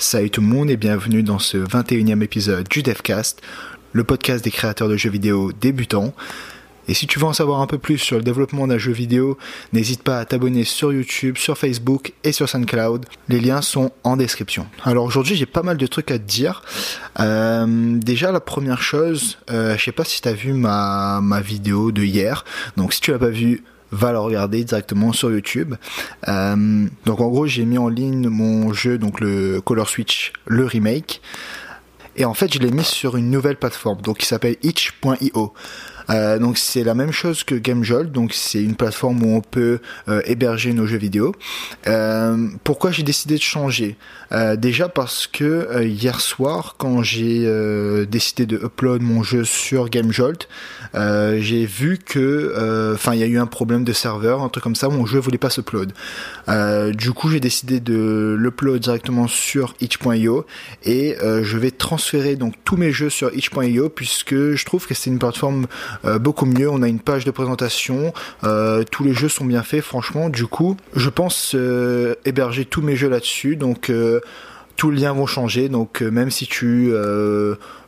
Salut tout le monde et bienvenue dans ce 21e épisode du DevCast, le podcast des créateurs de jeux vidéo débutants. Et si tu veux en savoir un peu plus sur le développement d'un jeu vidéo, n'hésite pas à t'abonner sur YouTube, sur Facebook et sur SoundCloud. Les liens sont en description. Alors aujourd'hui, j'ai pas mal de trucs à te dire. Euh, déjà, la première chose, euh, je sais pas si tu as vu ma, ma vidéo de hier. Donc si tu l'as pas vu, va la regarder directement sur YouTube. Euh, donc en gros, j'ai mis en ligne mon jeu, donc le Color Switch, le remake. Et en fait, je l'ai mis sur une nouvelle plateforme, donc qui s'appelle itch.io. Euh, donc c'est la même chose que GameJolt, donc c'est une plateforme où on peut euh, héberger nos jeux vidéo. Euh, pourquoi j'ai décidé de changer? Déjà parce que hier soir, quand j'ai décidé de upload mon jeu sur GameJolt, j'ai vu que, enfin, il y a eu un problème de serveur, un truc comme ça, mon jeu voulait pas s'upload. du coup, j'ai décidé de l'upload directement sur itch.io et je vais transférer donc tous mes jeux sur itch.io puisque je trouve que c'est une plateforme euh, beaucoup mieux. On a une page de présentation, euh, tous les jeux sont bien faits, franchement. Du coup, je pense euh, héberger tous mes jeux là-dessus. Donc tous les liens vont changer. Donc même si tu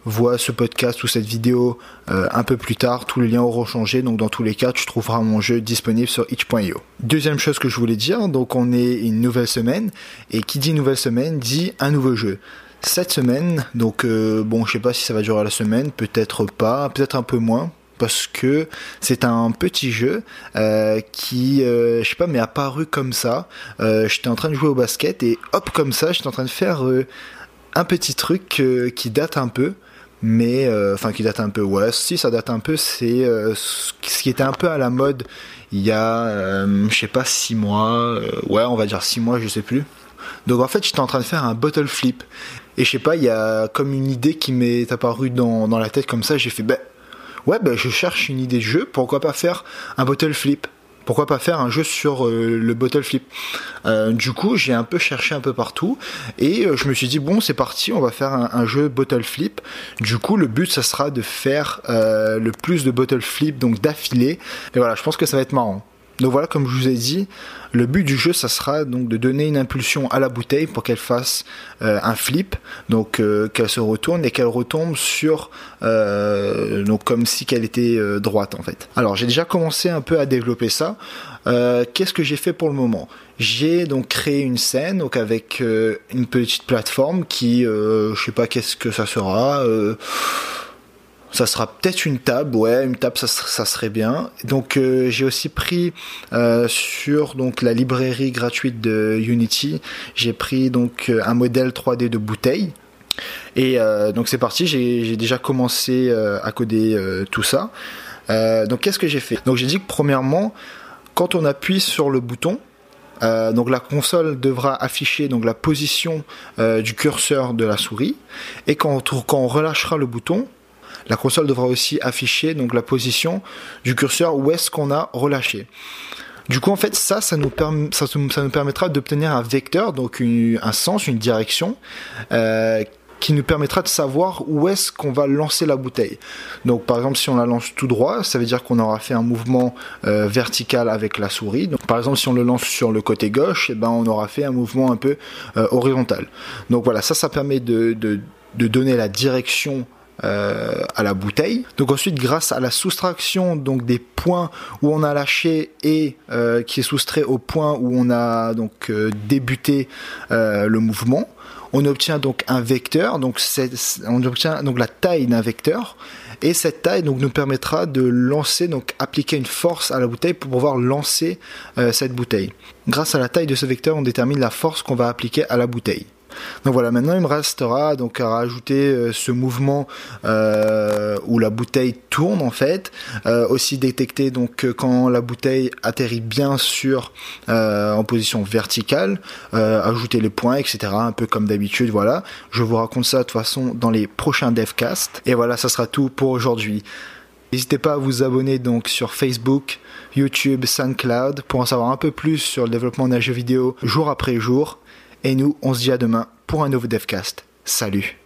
vois ce podcast ou cette vidéo un peu plus tard, tous les liens auront changé. Donc dans tous les cas, tu trouveras mon jeu disponible sur itch.io. Deuxième chose que je voulais dire, donc on est une nouvelle semaine et qui dit nouvelle semaine dit un nouveau jeu cette semaine. Donc bon, je sais pas si ça va durer la semaine, peut-être pas, peut-être un peu moins parce que c'est un petit jeu euh, qui, euh, je sais pas, m'est apparu comme ça. Euh, j'étais en train de jouer au basket et hop comme ça, j'étais en train de faire un petit truc qui date un peu. Mais enfin qui date un peu. Ouais si ça date un peu. C'est ce qui était un peu à la mode il y a je sais pas six mois. Ouais on va dire six mois je sais plus. Donc en fait j'étais en train de faire un bottle flip. Et je sais pas il y a comme une idée qui m'est apparue dans, dans la tête comme ça. J'ai fait ben ouais, ben, je cherche une idée de jeu, pourquoi pas faire un bottle flip? Pourquoi pas faire un jeu sur euh, le bottle flip? Euh, Du coup, j'ai un peu cherché un peu partout et euh, je me suis dit bon, c'est parti, on va faire un, jeu bottle flip. Du coup, le but ça sera de faire le plus de bottle flip donc d'affilée. Et voilà, je pense que ça va être marrant. Donc voilà, comme je vous ai dit, le but du jeu, ça sera donc de donner une impulsion à la bouteille pour qu'elle fasse euh, un flip, donc euh, qu'elle se retourne et qu'elle retombe sur, euh, donc comme si qu'elle était droite en fait. Alors j'ai déjà commencé un peu à développer ça. Qu'est-ce que j'ai fait pour le moment? J'ai donc créé une scène donc avec une petite plateforme qui, je sais pas qu'est-ce que ça sera ça sera peut-être une table, ouais, une table, ça, serait bien. Donc euh, j'ai aussi pris euh, sur la librairie gratuite de Unity, j'ai pris donc euh, un modèle 3D de bouteille. Et donc c'est parti, j'ai déjà commencé à coder tout ça. donc qu'est-ce que j'ai fait? Donc j'ai dit que premièrement, quand on appuie sur le bouton, donc la console devra afficher donc la position du curseur de la souris et quand on relâchera le bouton, la console devra aussi afficher donc la position du curseur où est-ce qu'on a relâché. Du coup, en fait, ça, nous, nous permettra d'obtenir un vecteur, donc un sens, une direction, euh, qui nous permettra de savoir où est-ce qu'on va lancer la bouteille. Donc, par exemple, si on la lance tout droit, ça veut dire qu'on aura fait un mouvement euh, vertical avec la souris. Par exemple, si on le lance sur le côté gauche, eh ben, on aura fait un mouvement un peu euh, horizontal. Donc voilà, ça, ça permet de donner la direction euh, à la bouteille. Donc ensuite, grâce à la soustraction donc des points où on a lâché et euh, qui est soustrait au point où on a donc euh, débuté le mouvement, on obtient donc un vecteur. Donc on obtient donc la taille d'un vecteur. Et cette taille donc nous permettra de lancer, donc appliquer une force à la bouteille pour pouvoir lancer cette bouteille. Grâce à la taille de ce vecteur, on détermine la force qu'on va appliquer à la bouteille. Donc voilà, maintenant il me restera donc à rajouter euh, ce mouvement euh, où la bouteille tourne en fait, euh, aussi détecter donc quand la bouteille atterrit bien sur en position verticale, ajouter les points, etc. Un peu comme d'habitude, voilà. Je vous raconte ça de toute façon dans les prochains devcasts. Et voilà, ça sera tout pour aujourd'hui. N'hésitez pas à vous abonner donc sur Facebook, YouTube, SoundCloud pour en savoir un peu plus sur le développement d'un jeu vidéo jour après jour. Et nous, on se dit à demain pour un nouveau Devcast. Salut